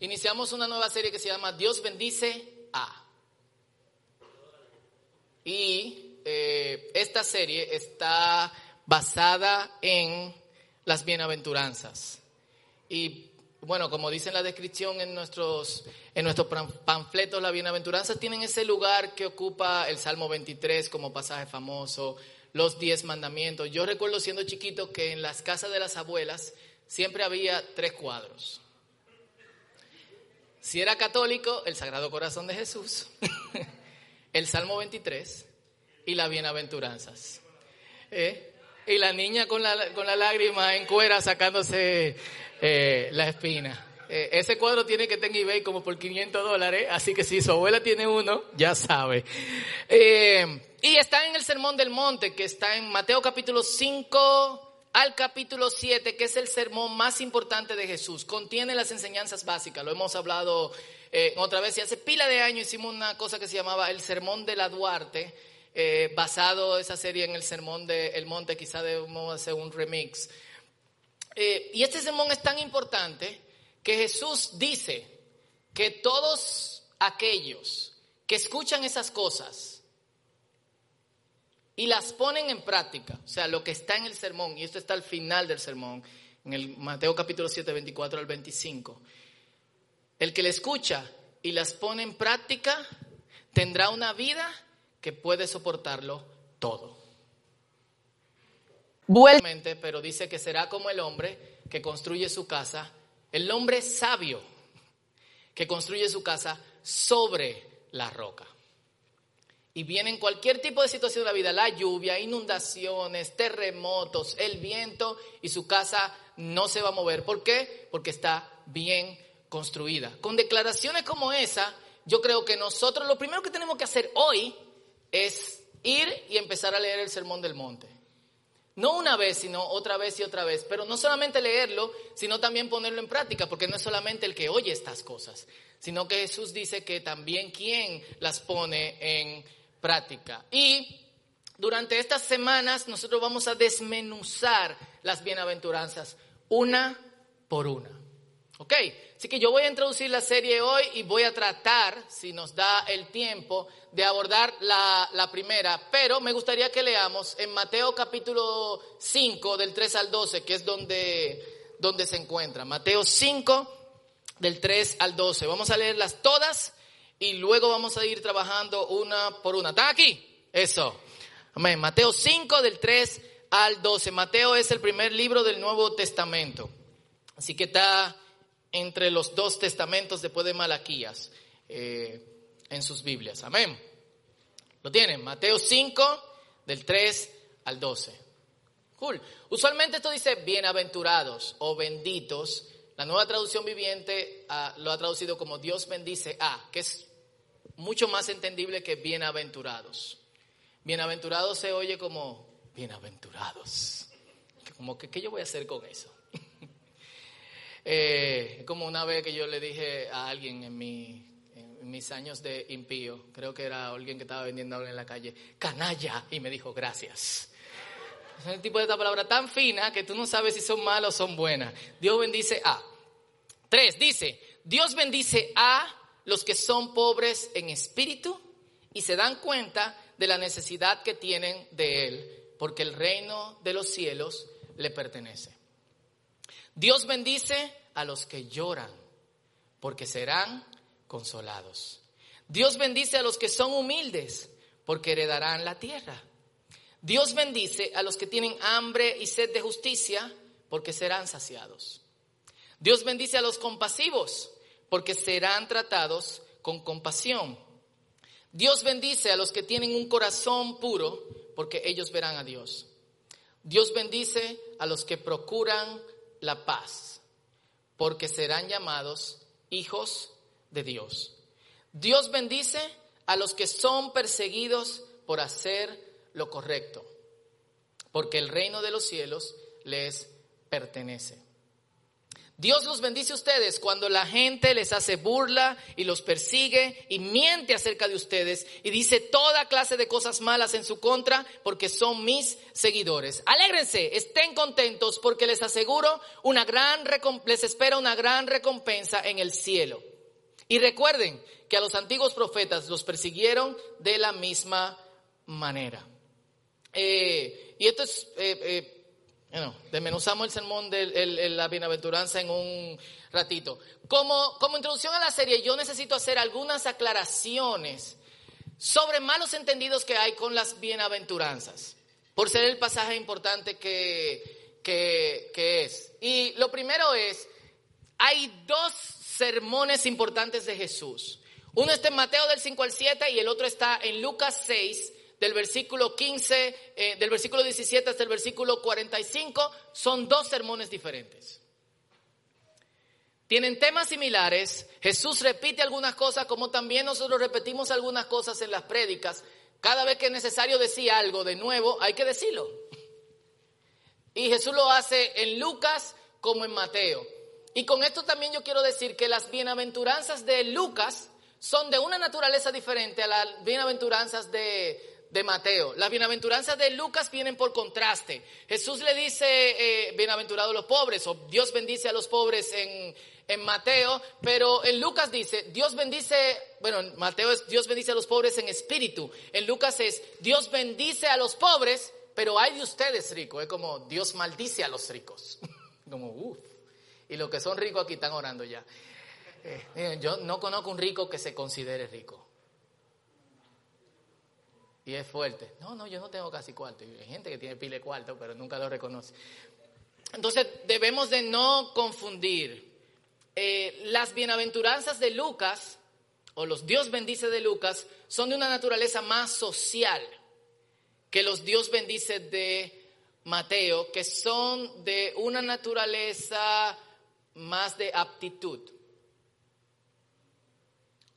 iniciamos una nueva serie que se llama Dios bendice a. Y eh, esta serie está basada en las bienaventuranzas. Y bueno, como dice en la descripción en nuestros, en nuestros panfletos, las bienaventuranzas tienen ese lugar que ocupa el Salmo 23 como pasaje famoso, los diez mandamientos. Yo recuerdo siendo chiquito que en las casas de las abuelas siempre había tres cuadros. Si era católico, el Sagrado Corazón de Jesús, el Salmo 23 y las bienaventuranzas. ¿Eh? Y la niña con la, con la lágrima en cuera sacándose eh, la espina. Eh, ese cuadro tiene que estar en eBay como por 500 dólares, así que si su abuela tiene uno, ya sabe. Y está en el Sermón del Monte, que está en Mateo capítulo 5 al capítulo 7, que es el sermón más importante de Jesús. Contiene las enseñanzas básicas, lo hemos hablado otra vez, y hace pila de años hicimos una cosa que se llamaba el Sermón de la Duarte, basado esa serie en el Sermón del Monte, quizá debemos hacer un remix. Eh, y este sermón es tan importante que Jesús dice que todos aquellos que escuchan esas cosas y las ponen en práctica, o sea, lo que está en el sermón, y esto está al final del sermón, en el Mateo capítulo 7, 24 al 25, el que le escucha y las pone en práctica tendrá una vida que puede soportarlo todo. Pero dice que será como el hombre que construye su casa, el hombre sabio que construye su casa sobre la roca. Y vienen cualquier tipo de situación de la vida, la lluvia, inundaciones, terremotos, el viento, y su casa no se va a mover. ¿Por qué? Porque está bien construida. Con declaraciones como esa, yo creo que nosotros lo primero que tenemos que hacer hoy es ir y empezar a leer el Sermón del Monte. No una vez, sino otra vez y otra vez. Pero no solamente leerlo, sino también ponerlo en práctica, porque no es solamente el que oye estas cosas, sino que Jesús dice que también quien las pone en práctica. Y durante estas semanas nosotros vamos a desmenuzar las bienaventuranzas una por una. ¿Ok? Así que yo voy a introducir la serie hoy y voy a tratar, si nos da el tiempo, de abordar la, primera, pero me gustaría que leamos en Mateo capítulo 5 del 3 al 12, que es donde, donde se encuentra. Mateo 5 del 3 al 12. Vamos a leerlas todas y luego vamos a ir trabajando una por una. ¿Están aquí? Eso. Amén. Mateo 5 del 3 al 12. Mateo es el primer libro del Nuevo Testamento. Así que está entre los dos testamentos después de Malaquías eh, en sus Biblias. Amén. ¿Lo tienen? Mateo 5, del 3 al 12. Cool. Usualmente esto dice bienaventurados o benditos. La nueva traducción viviente ah, lo ha traducido como Dios bendice a, que es mucho más entendible que bienaventurados. Bienaventurados se oye como bienaventurados. Como que, ¿qué yo voy a hacer con eso? Eh, como una vez que yo le dije a alguien en, mis años de impío, creo que era alguien que estaba vendiendo algo en la calle, canalla, y me dijo gracias. Es el tipo de esta palabra tan fina que tú no sabes si son malas o son buenas. Dios bendice a. Tres, dice, Dios bendice a los que son pobres en espíritu y se dan cuenta de la necesidad que tienen de Él, porque el reino de los cielos le pertenece. Dios bendice a los que lloran, porque serán consolados. Dios bendice a los que son humildes, porque heredarán la tierra. Dios bendice a los que tienen hambre y sed de justicia, porque serán saciados. Dios bendice a los compasivos, porque serán tratados con compasión. Dios bendice a los que tienen un corazón puro, porque ellos verán a Dios. Dios bendice a los que procuran la paz, porque serán llamados hijos de Dios. Dios bendice a los que son perseguidos por hacer lo correcto, porque el reino de los cielos les pertenece. Dios los bendice a ustedes cuando la gente les hace burla y los persigue y miente acerca de ustedes y dice toda clase de cosas malas en su contra porque son mis seguidores. Alégrense, estén contentos porque les aseguro una gran les espera una gran recompensa en el cielo. Y recuerden que a los antiguos profetas los persiguieron de la misma manera. Eh, y esto es eh, eh, bueno, desmenuzamos el sermón de la bienaventuranza en un ratito. Como, como introducción a la serie, yo necesito hacer algunas aclaraciones sobre malos entendidos que hay con las bienaventuranzas, por ser el pasaje importante que, que, que es. Y lo primero es, hay dos sermones importantes de Jesús. Uno está en Mateo del 5 al 7 y el otro está en Lucas 6 del versículo 15, eh, del versículo 17 hasta el versículo 45, son dos sermones diferentes. Tienen temas similares. Jesús repite algunas cosas como también nosotros repetimos algunas cosas en las prédicas. Cada vez que es necesario decir algo de nuevo, hay que decirlo. Y Jesús lo hace en Lucas como en Mateo. Y con esto también yo quiero decir que las bienaventuranzas de Lucas son de una naturaleza diferente a las bienaventuranzas de, de Mateo. Las bienaventuranzas de Lucas vienen por contraste. Jesús le dice, eh, bienaventurados los pobres, o Dios bendice a los pobres en, en Mateo, pero en Lucas dice, Dios bendice, bueno, en Mateo es Dios bendice a los pobres en espíritu. En Lucas es, Dios bendice a los pobres, pero hay de ustedes ricos. Es como, Dios maldice a los ricos. como, uff. Y los que son ricos aquí están orando ya. Eh, yo no conozco un rico que se considere rico. Y es fuerte. No, no, yo no tengo casi cuarto. Hay gente que tiene pile cuarto, pero nunca lo reconoce. Entonces debemos de no confundir eh, las bienaventuranzas de Lucas, o los Dios bendice de Lucas, son de una naturaleza más social que los Dios bendice de Mateo, que son de una naturaleza más de aptitud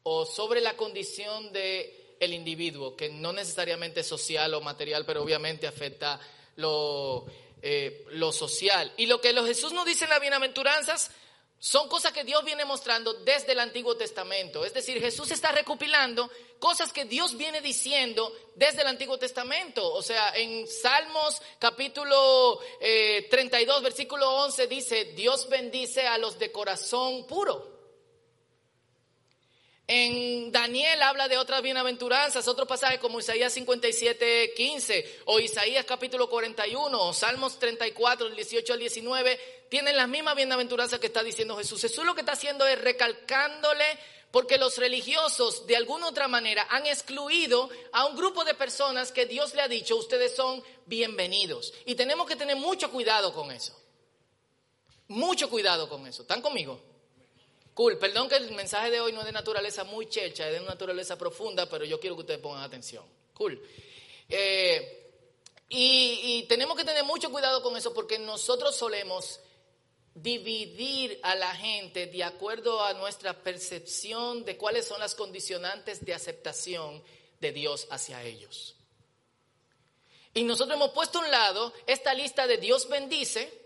o sobre la condición de el individuo, que no necesariamente es social o material, pero obviamente afecta lo, eh, lo social. Y lo que Jesús nos dice en las bienaventuranzas son cosas que Dios viene mostrando desde el Antiguo Testamento. Es decir, Jesús está recopilando cosas que Dios viene diciendo desde el Antiguo Testamento. O sea, en Salmos capítulo 32, eh, versículo 11 dice, Dios bendice a los de corazón puro. En Daniel habla de otras bienaventuranzas, otro pasaje como Isaías 57, 15 o Isaías capítulo 41 o Salmos 34, del 18 al 19, tienen las mismas bienaventuranzas que está diciendo Jesús. Jesús lo que está haciendo es recalcándole porque los religiosos de alguna otra manera han excluido a un grupo de personas que Dios le ha dicho, ustedes son bienvenidos. Y tenemos que tener mucho cuidado con eso. Mucho cuidado con eso. ¿Están conmigo? Cool, perdón que el mensaje de hoy no es de naturaleza muy checha, es de naturaleza profunda, pero yo quiero que ustedes pongan atención. Cool. Eh, y, tenemos que tener mucho cuidado con eso porque nosotros solemos dividir a la gente de acuerdo a nuestra percepción de cuáles son las condicionantes de aceptación de Dios hacia ellos. Y nosotros hemos puesto a un lado esta lista de Dios bendice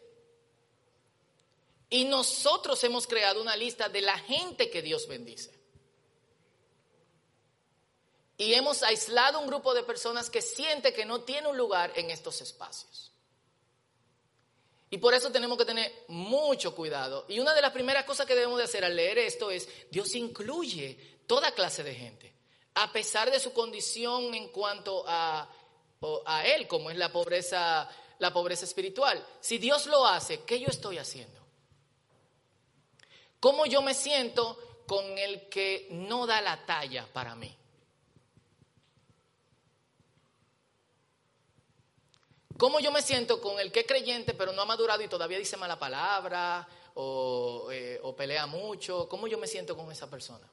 y nosotros hemos creado una lista de la gente que Dios bendice. Y hemos aislado un grupo de personas que siente que no tiene un lugar en estos espacios. Y por eso tenemos que tener mucho cuidado. Y una de las primeras cosas que debemos de hacer al leer esto es, Dios incluye toda clase de gente, a pesar de su condición en cuanto a, a Él, como es la pobreza, la pobreza espiritual. Si Dios lo hace, ¿qué yo estoy haciendo? ¿Cómo yo me siento con el que no da la talla para mí? ¿Cómo yo me siento con el que es creyente pero no ha madurado y todavía dice mala palabra o, eh, o pelea mucho? ¿Cómo yo me siento con esa persona?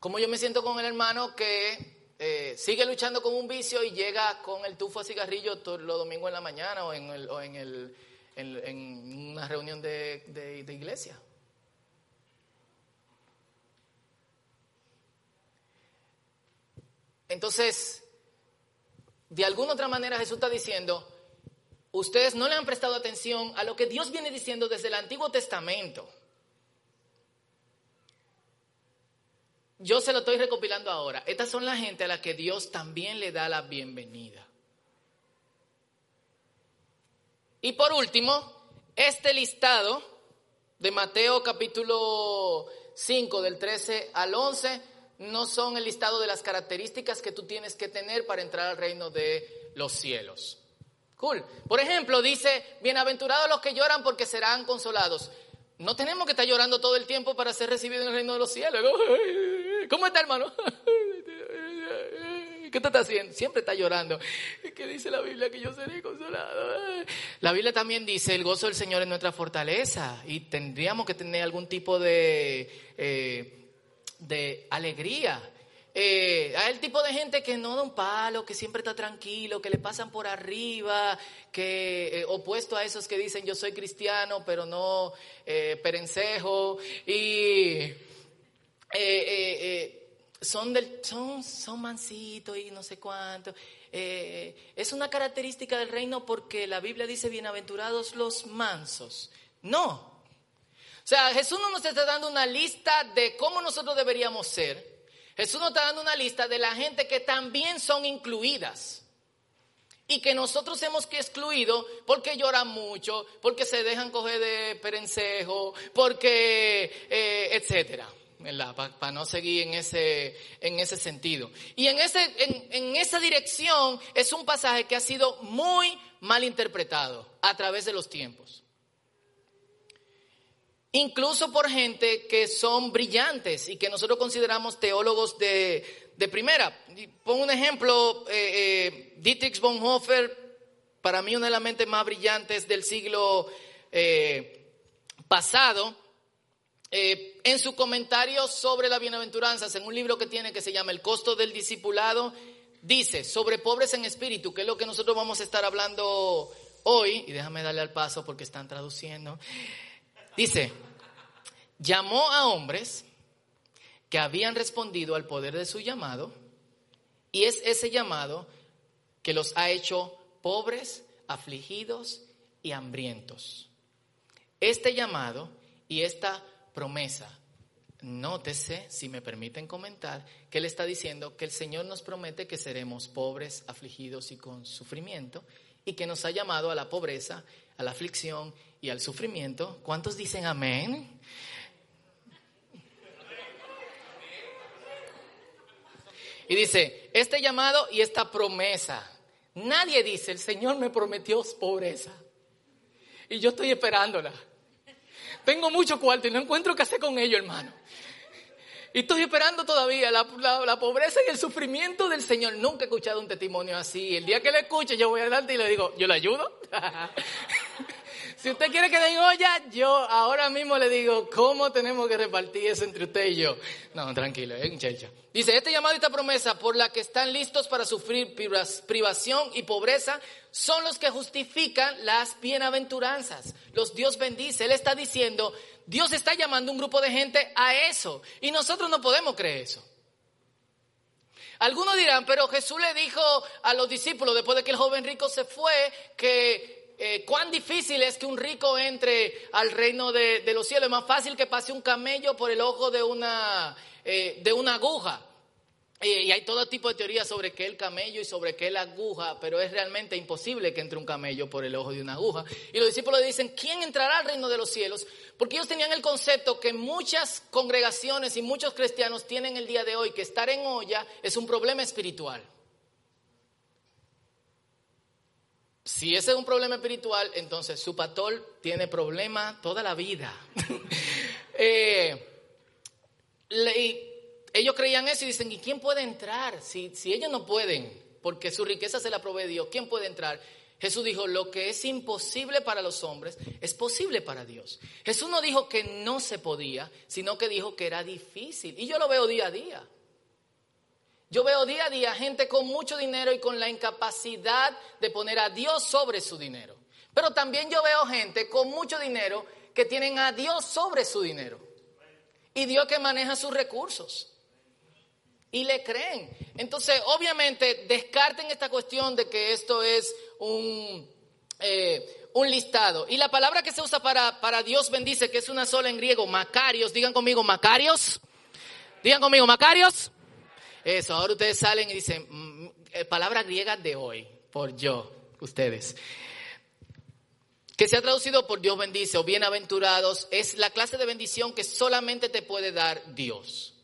¿Cómo yo me siento con el hermano que eh, sigue luchando con un vicio y llega con el tufo a cigarrillo todos los domingos en la mañana o en, el, o en, el, en, una reunión de, de, iglesia. Entonces, de alguna otra manera Jesús está diciendo, ustedes no le han prestado atención a lo que Dios viene diciendo desde el Antiguo Testamento. Yo se lo estoy recopilando ahora. Estas son la gente a la que Dios también le da la bienvenida. Y por último, este listado de Mateo capítulo 5 del 13 al 11 no son el listado de las características que tú tienes que tener para entrar al reino de los cielos. Cool. Por ejemplo, dice, bienaventurados los que lloran porque serán consolados. No tenemos que estar llorando todo el tiempo para ser recibidos en el reino de los cielos. ¿Cómo está, hermano? ¿Qué te está haciendo? Siempre está llorando. ¿Qué dice la Biblia? Que yo seré consolado. La Biblia también dice, el gozo del Señor es nuestra fortaleza. Y tendríamos que tener algún tipo de, eh, de alegría. Eh, hay el tipo de gente que no da un palo, que siempre está tranquilo, que le pasan por arriba, que eh, opuesto a esos que dicen yo soy cristiano, pero no perencejo. Y son, del, son, son mansitos y no sé cuánto. Eh, es una característica del reino porque la Biblia dice bienaventurados los mansos. No. O sea, Jesús no nos está dando una lista de cómo nosotros deberíamos ser. Jesús nos está dando una lista de la gente que también son incluidas. Y que nosotros hemos que excluido porque lloran mucho, porque se dejan coger de perencejo, porque, eh, etcétera para no seguir en ese, en ese sentido. Y en, ese, en, en esa dirección es un pasaje que ha sido muy mal interpretado a través de los tiempos. Incluso por gente que son brillantes y que nosotros consideramos teólogos de, de primera. Pongo un ejemplo, eh, eh, Dietrich Bonhoeffer, para mí una de las mentes más brillantes del siglo eh, pasado, eh, en su comentario sobre la bienaventuranzas, en un libro que tiene que se llama El costo del discipulado, dice sobre pobres en espíritu, que es lo que nosotros vamos a estar hablando hoy, y déjame darle al paso porque están traduciendo, dice, llamó a hombres que habían respondido al poder de su llamado, y es ese llamado que los ha hecho pobres, afligidos y hambrientos. Este llamado y esta promesa. Nótese, si me permiten comentar, que él está diciendo que el Señor nos promete que seremos pobres, afligidos y con sufrimiento, y que nos ha llamado a la pobreza, a la aflicción y al sufrimiento. ¿Cuántos dicen amén? Y dice, este llamado y esta promesa. Nadie dice, el Señor me prometió pobreza. Y yo estoy esperándola. Tengo mucho cuarto y no encuentro qué hacer con ello, hermano. Y estoy esperando todavía la, la, pobreza y el sufrimiento del Señor. Nunca he escuchado un testimonio así. El día que le escuche, yo voy adelante y le digo, ¿yo le ayudo? Si usted quiere que den olla, yo ahora mismo le digo cómo tenemos que repartir eso entre usted y yo. No, tranquilo, eh, muchacha. Dice, este llamado y esta promesa por la que están listos para sufrir privación y pobreza son los que justifican las bienaventuranzas. Los Dios bendice. Él está diciendo, Dios está llamando a un grupo de gente a eso. Y nosotros no podemos creer eso. Algunos dirán, pero Jesús le dijo a los discípulos después de que el joven rico se fue que eh, cuán difícil es que un rico entre al reino de, los cielos. Es más fácil que pase un camello por el ojo de una, eh, de una aguja. y hay todo tipo de teorías sobre qué el camello y sobre qué la aguja, pero es realmente imposible que entre un camello por el ojo de una aguja. Y los discípulos dicen, ¿quién entrará al reino de los cielos? Porque ellos tenían el concepto que muchas congregaciones y muchos cristianos tienen el día de hoy, que estar en olla es un problema espiritual. Si ese es un problema espiritual, entonces su pastor tiene problema toda la vida. Eh, ellos creían eso y dicen, ¿y quién puede entrar? Si, si ellos no pueden, porque su riqueza se la provee Dios, ¿quién puede entrar? Jesús dijo, lo que es imposible para los hombres es posible para Dios. Jesús no dijo que no se podía, sino que dijo que era difícil. Y yo lo veo día a día. Yo veo día a día gente con mucho dinero y con la incapacidad de poner a Dios sobre su dinero. Pero también yo veo gente con mucho dinero que tienen a Dios sobre su dinero. Y Dios que maneja sus recursos. y le creen. Entonces, obviamente, descarten esta cuestión de que esto es un, eh, un listado. Y la palabra que se usa para, para Dios bendice, que es una sola en griego, Macarios, digan conmigo, Macarios. Digan conmigo, Macarios. Eso, ahora ustedes salen y dicen, mm, eh, palabra griega de hoy, por yo, ustedes. Que se ha traducido por Dios bendice o bienaventurados, es la clase de bendición que solamente te puede dar Dios.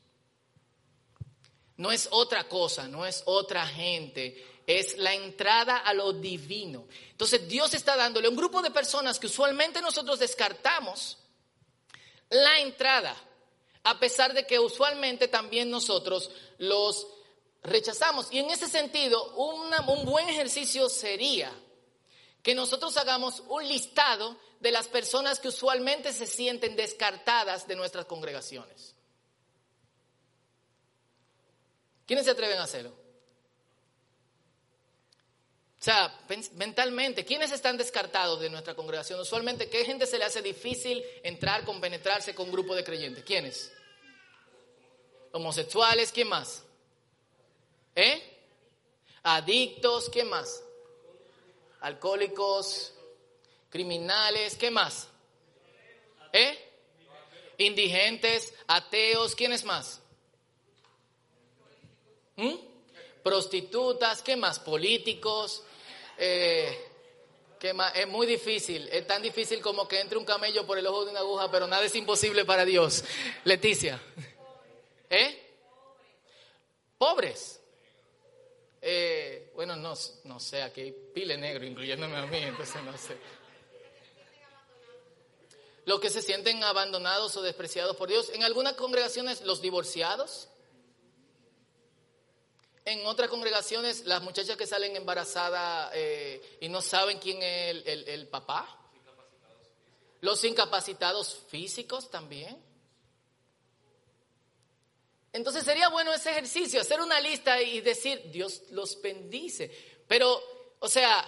No es otra cosa, no es otra gente, es la entrada a lo divino. Entonces Dios está dándole a un grupo de personas que usualmente nosotros descartamos la entrada, a pesar de que usualmente también nosotros los rechazamos. Y en ese sentido, un buen ejercicio sería que nosotros hagamos un listado de las personas que usualmente se sienten descartadas de nuestras congregaciones. ¿Quiénes se atreven a hacerlo? O sea, mentalmente, ¿quiénes están descartados de nuestra congregación? Usualmente, ¿qué gente se le hace difícil entrar, compenetrarse con un grupo de creyentes? ¿Quiénes? Homosexuales, ¿quién más? ¿Eh? Adictos, ¿qué más? Alcohólicos, criminales, ¿qué más? ¿Eh? Indigentes, ateos, ¿quiénes más? ¿Mm? Prostitutas, ¿qué más? Políticos. Eh, ¿qué más? Es muy difícil, es tan difícil como que entre un camello por el ojo de una aguja, pero nada es imposible para Dios. Leticia. ¿Eh? Pobres. Eh, bueno, no, no sé, aquí hay pile negro, incluyéndome a mí, entonces no sé. Los que se sienten abandonados o despreciados por Dios. En algunas congregaciones, los divorciados. En otras congregaciones, las muchachas que salen embarazadas eh, y no saben quién es el, papá. Los incapacitados físicos también. Entonces sería bueno ese ejercicio, hacer una lista y decir, Dios los bendice. Pero, o sea,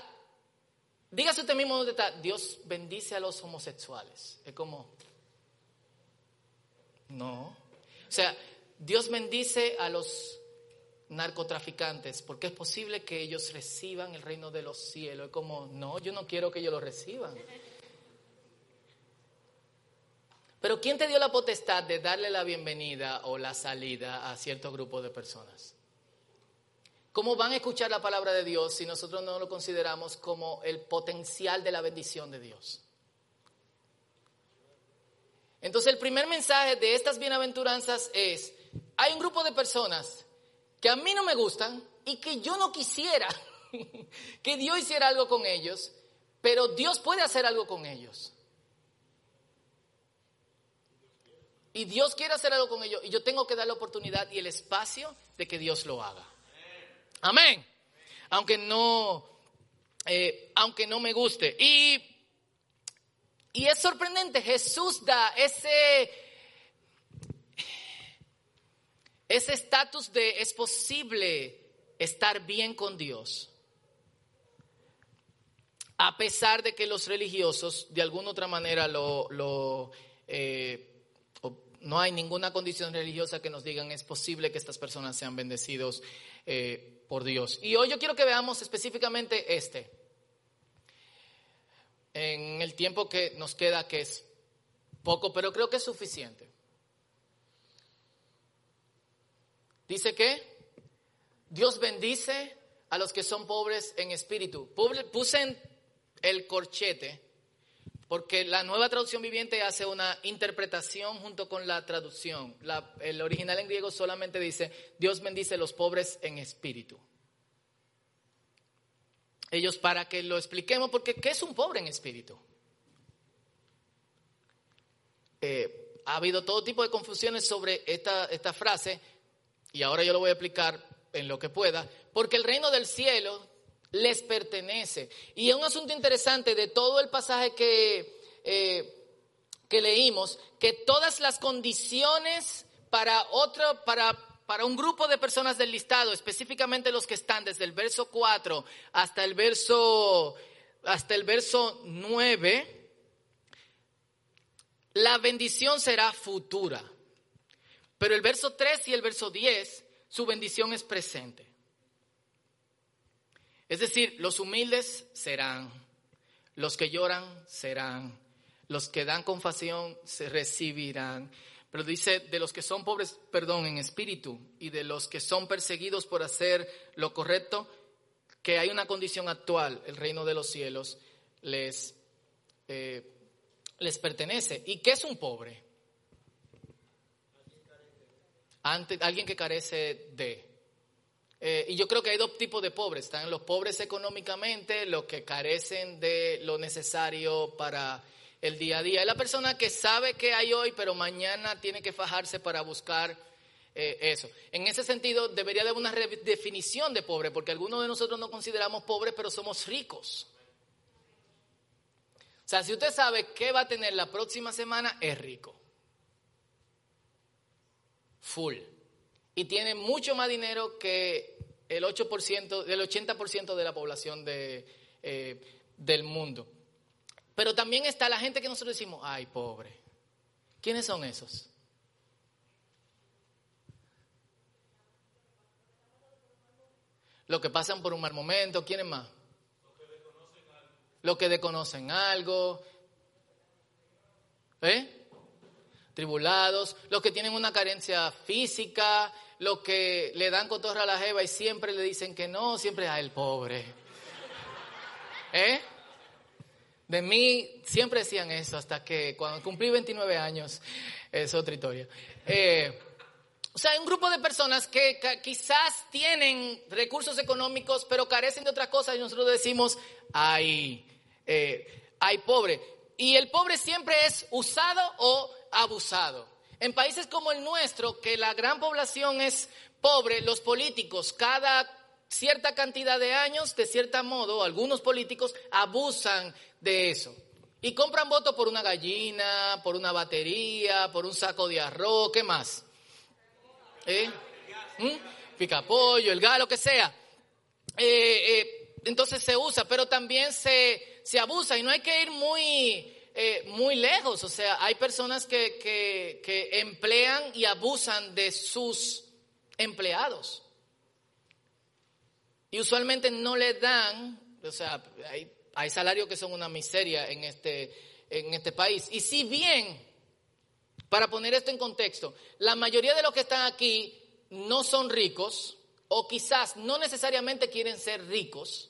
dígase usted mismo dónde está, Dios bendice a los homosexuales. Es como, no. O sea, Dios bendice a los narcotraficantes, porque es posible que ellos reciban el reino de los cielos. Es como, no, yo no quiero que ellos lo reciban. Pero ¿quién te dio la potestad de darle la bienvenida o la salida a cierto grupo de personas? ¿Cómo van a escuchar la palabra de Dios si nosotros no lo consideramos como el potencial de la bendición de Dios? Entonces el primer mensaje de estas bienaventuranzas es, hay un grupo de personas a mí no me gustan y que yo no quisiera que Dios hiciera algo con ellos, pero Dios puede hacer algo con ellos. Y Dios quiere hacer algo con ellos y yo tengo que dar la oportunidad y el espacio de que Dios lo haga. Amén. Aunque no, eh, aunque no me guste. Y, y es sorprendente, Jesús da ese ese estatus de es posible estar bien con Dios, a pesar de que los religiosos de alguna otra manera lo, eh, no hay ninguna condición religiosa que nos digan es posible que estas personas sean bendecidos eh, por Dios. Y hoy yo quiero que veamos específicamente este. En el tiempo que nos queda, que es poco, pero creo que es suficiente. Dice que Dios bendice a los que son pobres en espíritu. Puse el corchete porque la nueva traducción viviente hace una interpretación junto con la traducción. el original en griego solamente dice, Dios bendice a los pobres en espíritu. Ellos para que lo expliquemos, porque ¿qué es un pobre en espíritu? Eh, ha habido todo tipo de confusiones sobre esta, esta frase y ahora yo lo voy a explicar en lo que pueda, porque el reino del cielo les pertenece. Y es un asunto interesante de todo el pasaje que, eh, que leímos, que todas las condiciones para otro, para, para un grupo de personas del listado, específicamente los que están desde el verso 4 hasta el verso, hasta el verso 9, la bendición será futura. Pero el verso 3 y el verso 10 su bendición es presente. Es decir, los humildes serán, los que lloran serán, los que dan compasión se recibirán. Pero dice, de los que son pobres, perdón, en espíritu, y de los que son perseguidos por hacer lo correcto, que hay una condición actual, el reino de los cielos les, eh, les pertenece. ¿Y qué es un pobre? Alguien que carece de. Eh, y yo creo que hay dos tipos de pobres. Están los pobres económicamente, los que carecen de lo necesario para el día a día. Es la persona que sabe que hay hoy, pero mañana tiene que fajarse para buscar eh, eso. En ese sentido, debería haber una definición de pobre, porque algunos de nosotros no consideramos pobres, pero somos ricos. O sea, si usted sabe qué va a tener la próxima semana, es rico. Full. Y tiene mucho más dinero que el 8%, el 80% de la población de, eh, del mundo. Pero también está la gente que nosotros decimos, ay, pobre. ¿Quiénes son esos? Los que pasan por un mal momento, ¿quiénes más? Los que desconocen algo. ¿Eh? Tribulados, los que tienen una carencia física, los que le dan cotorra a la jeva y siempre le dicen que no, siempre a el pobre. ¿Eh? De mí siempre decían eso hasta que cuando cumplí 29 años, es otra historia. Eh, o sea, hay un grupo de personas que, quizás tienen recursos económicos, pero carecen de otras cosas y nosotros decimos, ay, eh, ay pobre. Y el pobre siempre es usado o abusado. En países como el nuestro, que la gran población es pobre, los políticos cada cierta cantidad de años, de cierto modo, algunos políticos abusan de eso. Y compran votos por una gallina, por una batería, por un saco de arroz, ¿qué más? ¿Eh? ¿Mm? Pica pollo, el galo, lo que sea. Eh, eh, entonces se usa, pero también se, se, abusa y no hay que ir muy, eh, muy lejos. O sea, hay personas que, que, emplean y abusan de sus empleados. Y usualmente no le dan, o sea, hay, hay salarios que son una miseria en este, en este país. Y si bien, para poner esto en contexto, la mayoría de los que están aquí no son ricos, o quizás no necesariamente quieren ser ricos,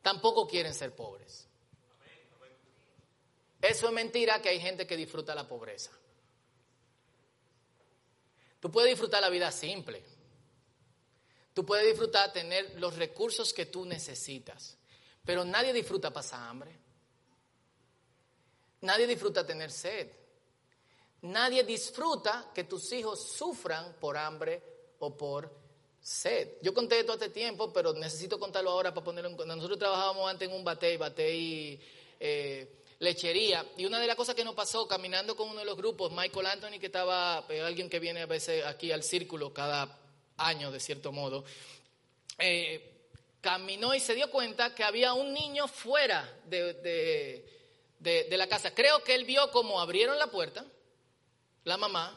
tampoco quieren ser pobres. Eso es mentira que hay gente que disfruta la pobreza. Tú puedes disfrutar la vida simple. Tú puedes disfrutar tener los recursos que tú necesitas, pero nadie disfruta pasar hambre. Nadie disfruta tener sed. Nadie disfruta que tus hijos sufran por hambre o por sed. Yo conté esto hace tiempo, pero necesito contarlo ahora para ponerlo en Nosotros trabajábamos antes en un batey, batey eh, lechería. Y una de las cosas que nos pasó caminando con uno de los grupos, Michael Anthony, que estaba, eh, alguien que viene a veces aquí al círculo cada año, de cierto modo, eh, caminó y se dio cuenta que había un niño fuera de, de, la casa. Creo que él vio cómo abrieron la puerta, la mamá,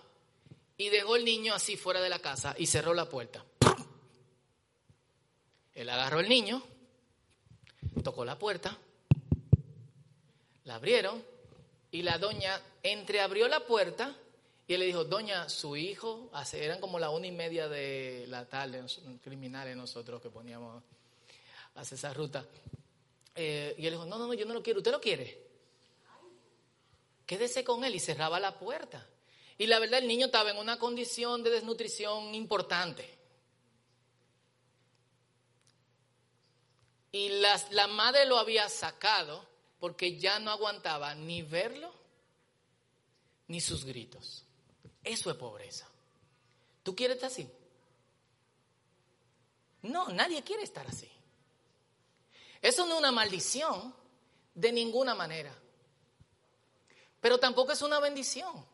y dejó el niño así fuera de la casa y cerró la puerta. Él agarró el niño, tocó la puerta, la abrieron y la doña entreabrió la puerta y él le dijo, doña, su hijo, eran como la una y media de la tarde, criminales nosotros que poníamos a esa ruta. Eh, y él dijo, no, no, no, yo no lo quiero, ¿usted lo quiere? Quédese con él y cerraba la puerta. Y la verdad, el niño estaba en una condición de desnutrición importante. Y la madre lo había sacado porque ya no aguantaba ni verlo ni sus gritos. Eso es pobreza. ¿Tú quieres estar así? No, nadie quiere estar así. Eso no es una maldición de ninguna manera. Pero tampoco es una bendición.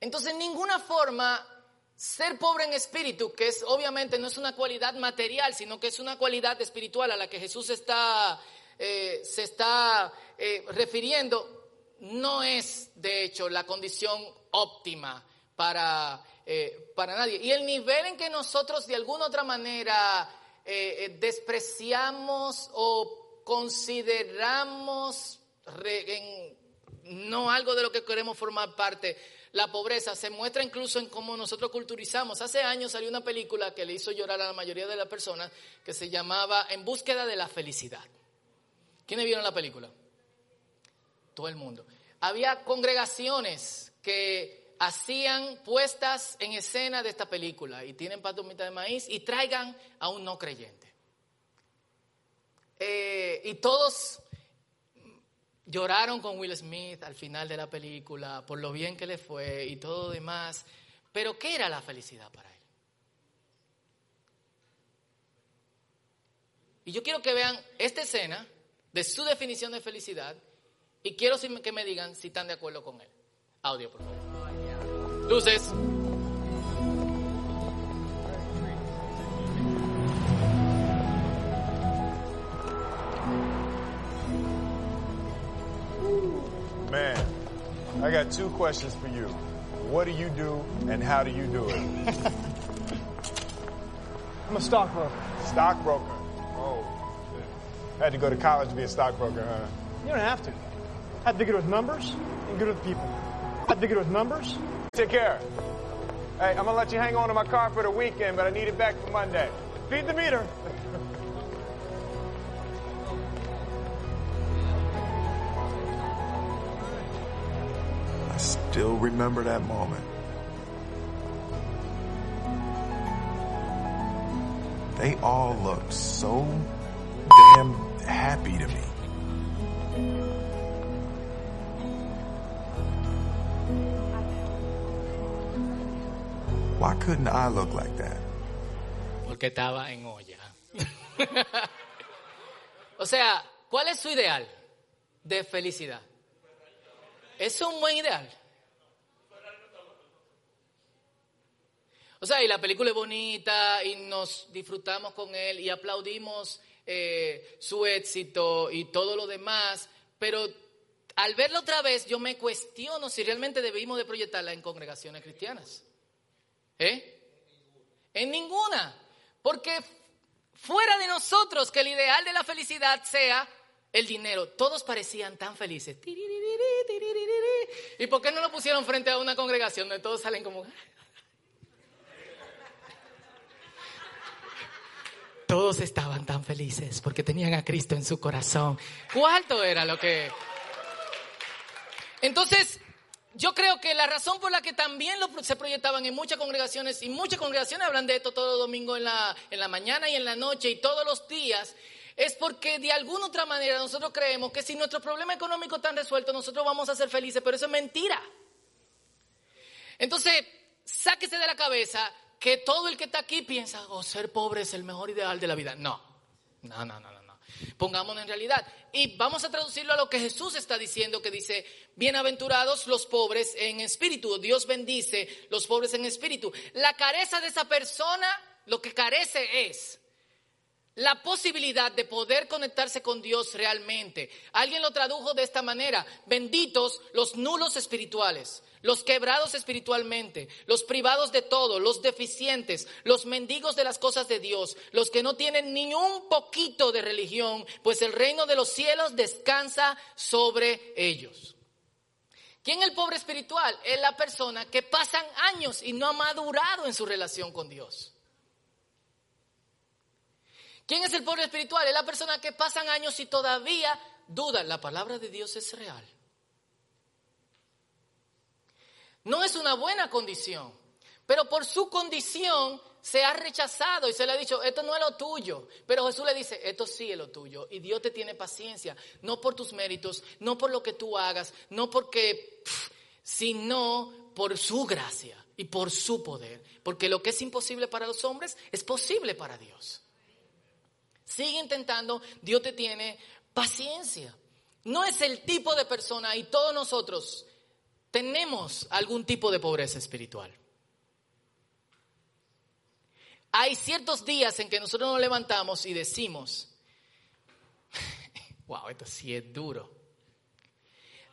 Entonces, en ninguna forma ser pobre en espíritu, que es obviamente no es una cualidad material, sino que es una cualidad espiritual a la que Jesús está, eh, se está eh, refiriendo, no es, de hecho, la condición óptima para, eh, para nadie. Y el nivel en que nosotros de alguna otra manera despreciamos o consideramos no algo de lo que queremos formar parte, la pobreza se muestra incluso en cómo nosotros culturizamos. Hace años salió una película que le hizo llorar a la mayoría de las personas que se llamaba En búsqueda de la felicidad. ¿Quiénes vieron la película? Todo el mundo. Había congregaciones que hacían puestas en escena de esta película y tienen mitad de maíz y traigan a un no creyente. Eh, y todos lloraron con Will Smith al final de la película por lo bien que le fue y todo demás. Pero ¿qué era la felicidad para él? Y yo quiero que vean esta escena de su definición de felicidad y quiero que me digan si están de acuerdo con él. Audio, por favor. Luces. Man, I got two questions for you. What do you do and how do you do it? I'm a stockbroker. Stockbroker? Oh, shit. Had to go to college to be a stockbroker, huh? You don't have to. Had to be good with numbers and good with people. Had to be good with numbers. Take care. Hey, I'm gonna let you hang on to my car for the weekend, but I need it back for Monday. Feed the meter. I still remember that moment. They all looked so Why couldn't I look like that? Porque estaba en olla. o sea, ¿cuál es su ideal de felicidad? Es un buen ideal. O sea, y la película es bonita y nos disfrutamos con él y aplaudimos eh, su éxito y todo lo demás, pero al verlo otra vez yo me cuestiono si realmente debimos de proyectarla en congregaciones cristianas. ¿Eh? En ninguna. Porque fuera de nosotros que el ideal de la felicidad sea el dinero, todos parecían tan felices. ¿Y por qué no lo pusieron frente a una congregación donde todos salen como... Todos estaban tan felices porque tenían a Cristo en su corazón. ¿Cuánto era lo que... Entonces, yo creo que la razón por la que también lo, se proyectaban en muchas congregaciones, y muchas congregaciones hablan de esto todo domingo en la, en la mañana y en la noche y todos los días, es porque de alguna otra manera nosotros creemos que si nuestro problema económico está resuelto, nosotros vamos a ser felices, pero eso es mentira. Entonces, sáquese de la cabeza que todo el que está aquí piensa, oh, ser pobre es el mejor ideal de la vida. No, no, no, no. no. Pongámonos en realidad. Y vamos a traducirlo a lo que Jesús está diciendo, que dice, bienaventurados los pobres en espíritu. Dios bendice los pobres en espíritu. La careza de esa persona, lo que carece es la posibilidad de poder conectarse con Dios realmente. Alguien lo tradujo de esta manera, benditos los nulos espirituales los quebrados espiritualmente, los privados de todo, los deficientes, los mendigos de las cosas de Dios, los que no tienen ni un poquito de religión, pues el reino de los cielos descansa sobre ellos. ¿Quién es el pobre espiritual? Es la persona que pasan años y no ha madurado en su relación con Dios. ¿Quién es el pobre espiritual? Es la persona que pasan años y todavía duda. La palabra de Dios es real. No es una buena condición, pero por su condición se ha rechazado y se le ha dicho, esto no es lo tuyo. Pero Jesús le dice, esto sí es lo tuyo. Y Dios te tiene paciencia, no por tus méritos, no por lo que tú hagas, no porque, sino por su gracia y por su poder. Porque lo que es imposible para los hombres es posible para Dios. Sigue intentando, Dios te tiene paciencia. No es el tipo de persona y todos nosotros tenemos algún tipo de pobreza espiritual. Hay ciertos días en que nosotros nos levantamos y decimos, wow, esto sí es duro.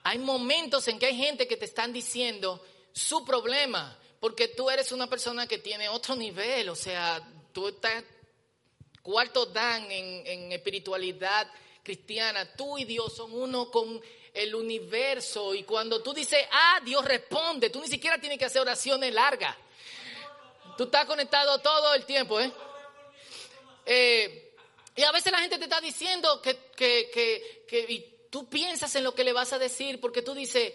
Hay momentos en que hay gente que te están diciendo su problema, porque tú eres una persona que tiene otro nivel, o sea, tú estás cuarto dan en, en espiritualidad cristiana, tú y Dios son uno con el universo y cuando tú dices, ah, Dios responde, tú ni siquiera tienes que hacer oraciones largas. Tú estás conectado todo el tiempo, ¿eh? eh y a veces la gente te está diciendo que, que, que, que, y tú piensas en lo que le vas a decir porque tú dices,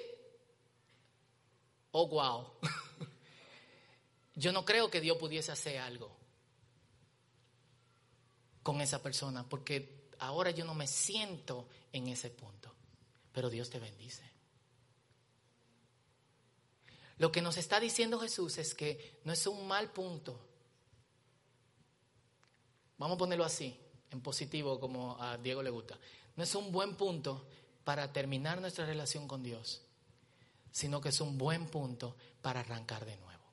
oh, wow, yo no creo que Dios pudiese hacer algo con esa persona porque ahora yo no me siento en ese punto pero Dios te bendice. Lo que nos está diciendo Jesús es que no es un mal punto. Vamos a ponerlo así, en positivo, como a Diego le gusta. No es un buen punto para terminar nuestra relación con Dios, sino que es un buen punto para arrancar de nuevo.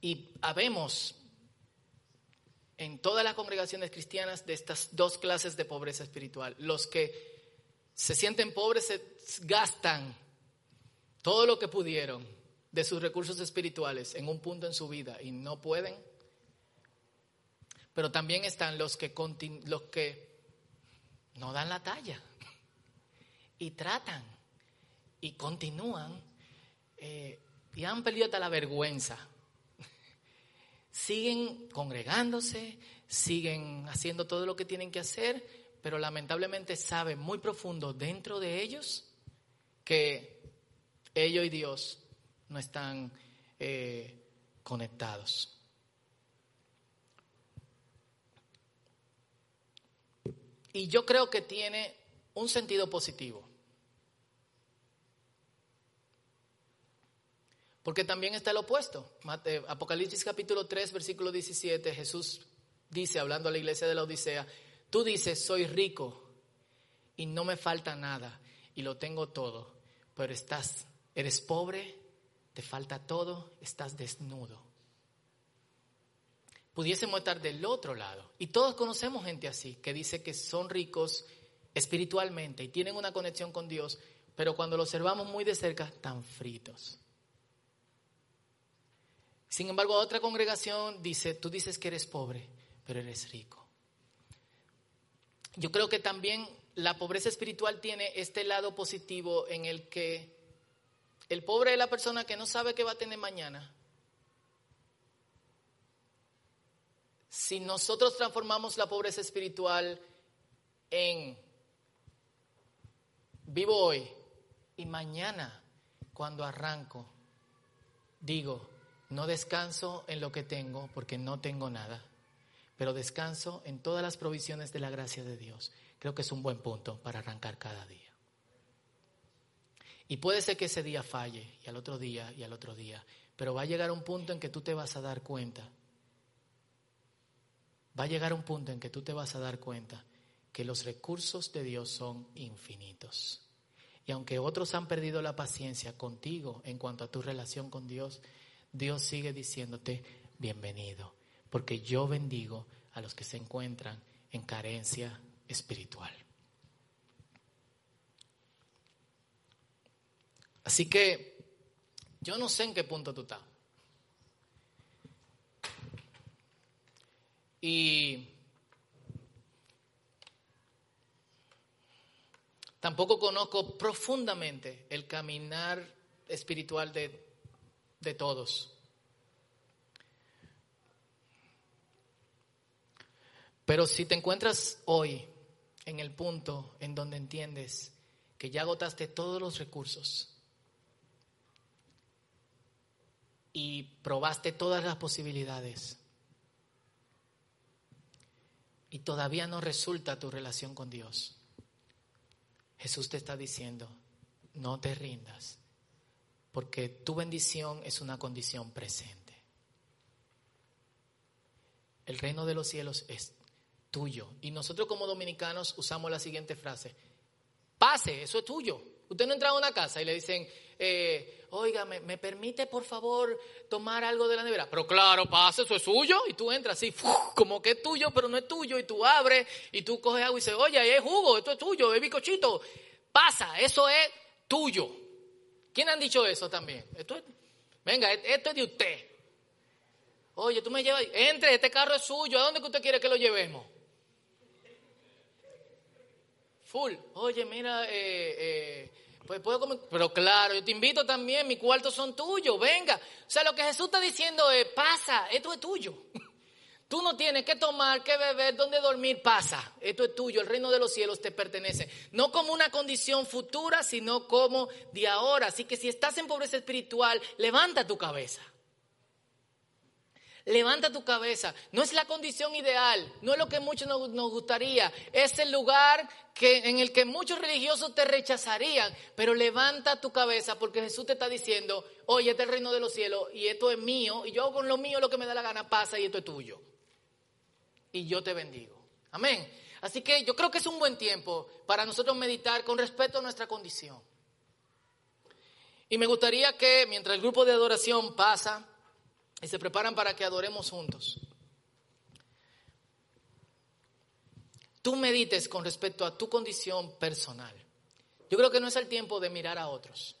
Y habemos en todas las congregaciones cristianas de estas dos clases de pobreza espiritual. Los que se sienten pobres se gastan todo lo que pudieron de sus recursos espirituales en un punto en su vida y no pueden. Pero también están los que, los que no dan la talla y tratan y continúan eh, y han perdido hasta la vergüenza siguen congregándose, siguen haciendo todo lo que tienen que hacer, pero lamentablemente saben muy profundo dentro de ellos que ellos y Dios no están eh, conectados. Y yo creo que tiene un sentido positivo. Porque también está el opuesto. Apocalipsis capítulo 3, versículo 17, Jesús dice, hablando a la iglesia de la Odisea, tú dices, soy rico y no me falta nada y lo tengo todo, pero estás, eres pobre, te falta todo, estás desnudo. Pudiésemos estar del otro lado. Y todos conocemos gente así, que dice que son ricos espiritualmente y tienen una conexión con Dios, pero cuando lo observamos muy de cerca, están fritos. Sin embargo, otra congregación dice, tú dices que eres pobre, pero eres rico. Yo creo que también la pobreza espiritual tiene este lado positivo en el que el pobre es la persona que no sabe qué va a tener mañana. Si nosotros transformamos la pobreza espiritual en vivo hoy y mañana cuando arranco, digo, no descanso en lo que tengo porque no tengo nada, pero descanso en todas las provisiones de la gracia de Dios. Creo que es un buen punto para arrancar cada día. Y puede ser que ese día falle, y al otro día, y al otro día, pero va a llegar un punto en que tú te vas a dar cuenta. Va a llegar un punto en que tú te vas a dar cuenta que los recursos de Dios son infinitos. Y aunque otros han perdido la paciencia contigo en cuanto a tu relación con Dios, Dios sigue diciéndote, bienvenido, porque yo bendigo a los que se encuentran en carencia espiritual. Así que yo no sé en qué punto tú estás. Y tampoco conozco profundamente el caminar espiritual de de todos. Pero si te encuentras hoy en el punto en donde entiendes que ya agotaste todos los recursos y probaste todas las posibilidades y todavía no resulta tu relación con Dios, Jesús te está diciendo, no te rindas, porque tu bendición es una condición presente. El reino de los cielos es tuyo. Y nosotros como dominicanos usamos la siguiente frase, pase, eso es tuyo. Usted no entra a una casa y le dicen, eh, oiga, ¿me, permite por favor tomar algo de la nevera? Pero claro, pase, eso es suyo. Y tú entras así, como que es tuyo, pero no es tuyo. Y tú abres y tú coges agua y dices, oye, es jugo, esto es tuyo, es bicochito. Pasa, eso es tuyo ¿Quién han dicho eso también? Esto es- venga, e- esto es de usted. Oye, tú me llevas, entre, este carro es suyo, ¿a dónde que usted quiere que lo llevemos? Full. Oye, mira, eh, eh, pues puedo comer. Pero claro, yo te invito también, mis cuartos son tuyos, venga. O sea, lo que Jesús está diciendo es, pasa, esto es tuyo. Tú no tienes que tomar, que beber, dónde dormir, pasa. Esto es tuyo, el reino de los cielos te pertenece. No como una condición futura, sino como de ahora. Así que si estás en pobreza espiritual, levanta tu cabeza. Levanta tu cabeza. No es la condición ideal, no es lo que muchos nos, gustaría. Es el lugar que, en el que muchos religiosos te rechazarían. Pero levanta tu cabeza porque Jesús te está diciendo, oye, este es el reino de los cielos y esto es mío y yo con lo mío lo que me da la gana pasa y esto es tuyo. Y yo te bendigo. Amén. Así que yo creo que es un buen tiempo para nosotros meditar con respecto a nuestra condición. Y me gustaría que mientras el grupo de adoración pasa, y se preparan para que adoremos juntos. Tú medites con respecto a tu condición personal. Yo creo que no es el tiempo de mirar a otros.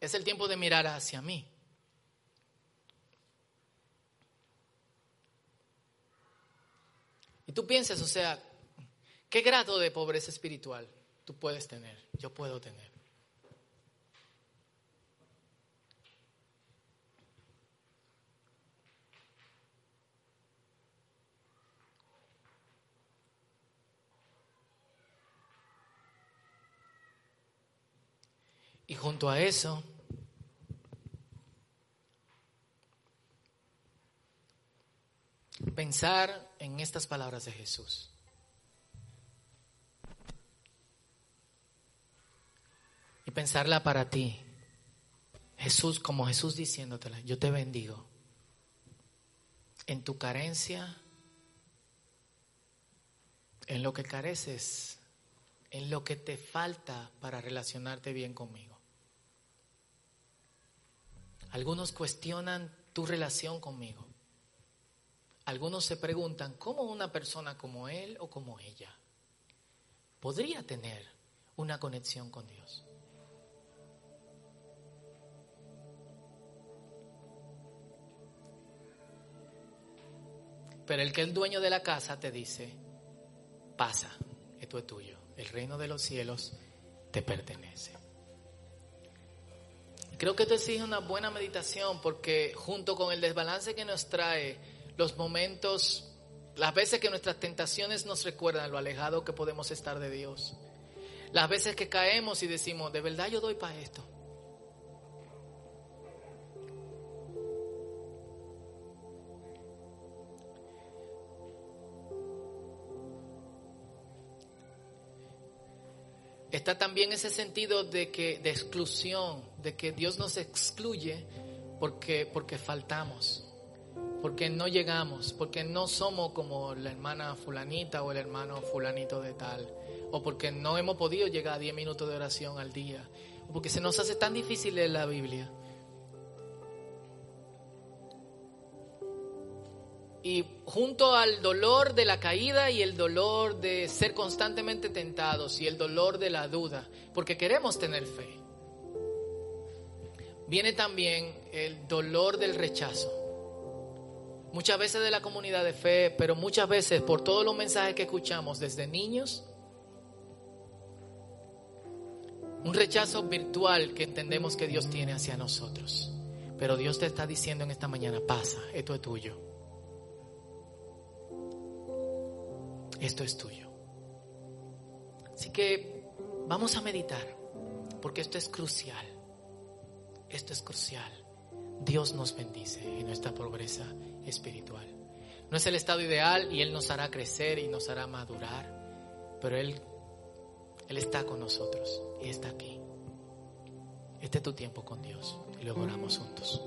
Es el tiempo de mirar hacia mí. Y tú piensas, o sea, ¿Qué grado de pobreza espiritual tú puedes tener? Yo puedo tener. Y junto a eso, pensar en estas palabras de Jesús. y pensarla para ti. Jesús, como Jesús diciéndotela, yo te bendigo. En tu carencia, en lo que careces, en lo que te falta para relacionarte bien conmigo. Algunos cuestionan tu relación conmigo. Algunos se preguntan cómo una persona como él o como ella podría tener una conexión con Dios. Pero el que es dueño de la casa te dice, pasa, esto es tuyo, el reino de los cielos te pertenece. Creo que esto exige una buena meditación porque junto con el desbalance que nos trae los momentos, las veces que nuestras tentaciones nos recuerdan lo alejado que podemos estar de Dios, las veces que caemos y decimos, de verdad yo doy para esto. También ese sentido de que de exclusión, de que Dios nos excluye porque porque faltamos, porque no llegamos, porque no somos como la hermana fulanita o el hermano fulanito de tal, o porque no hemos podido llegar a 10 minutos de oración al día, o porque se nos hace tan difícil leer la Biblia. Y junto al dolor de la caída y el dolor de ser constantemente tentados y el dolor de la duda, porque queremos tener fe, viene también el dolor del rechazo. Muchas veces de la comunidad de fe, pero muchas veces por todos los mensajes que escuchamos desde niños, un rechazo virtual que entendemos que Dios tiene hacia nosotros. Pero Dios te está diciendo en esta mañana, pasa, esto es tuyo. Esto es tuyo. Así que vamos a meditar, porque esto es crucial. Esto es crucial. Dios nos bendice en nuestra pobreza espiritual. No es el estado ideal y Él nos hará crecer y nos hará madurar, pero Él, Él está con nosotros y está aquí. Este es tu tiempo con Dios y luego oramos juntos.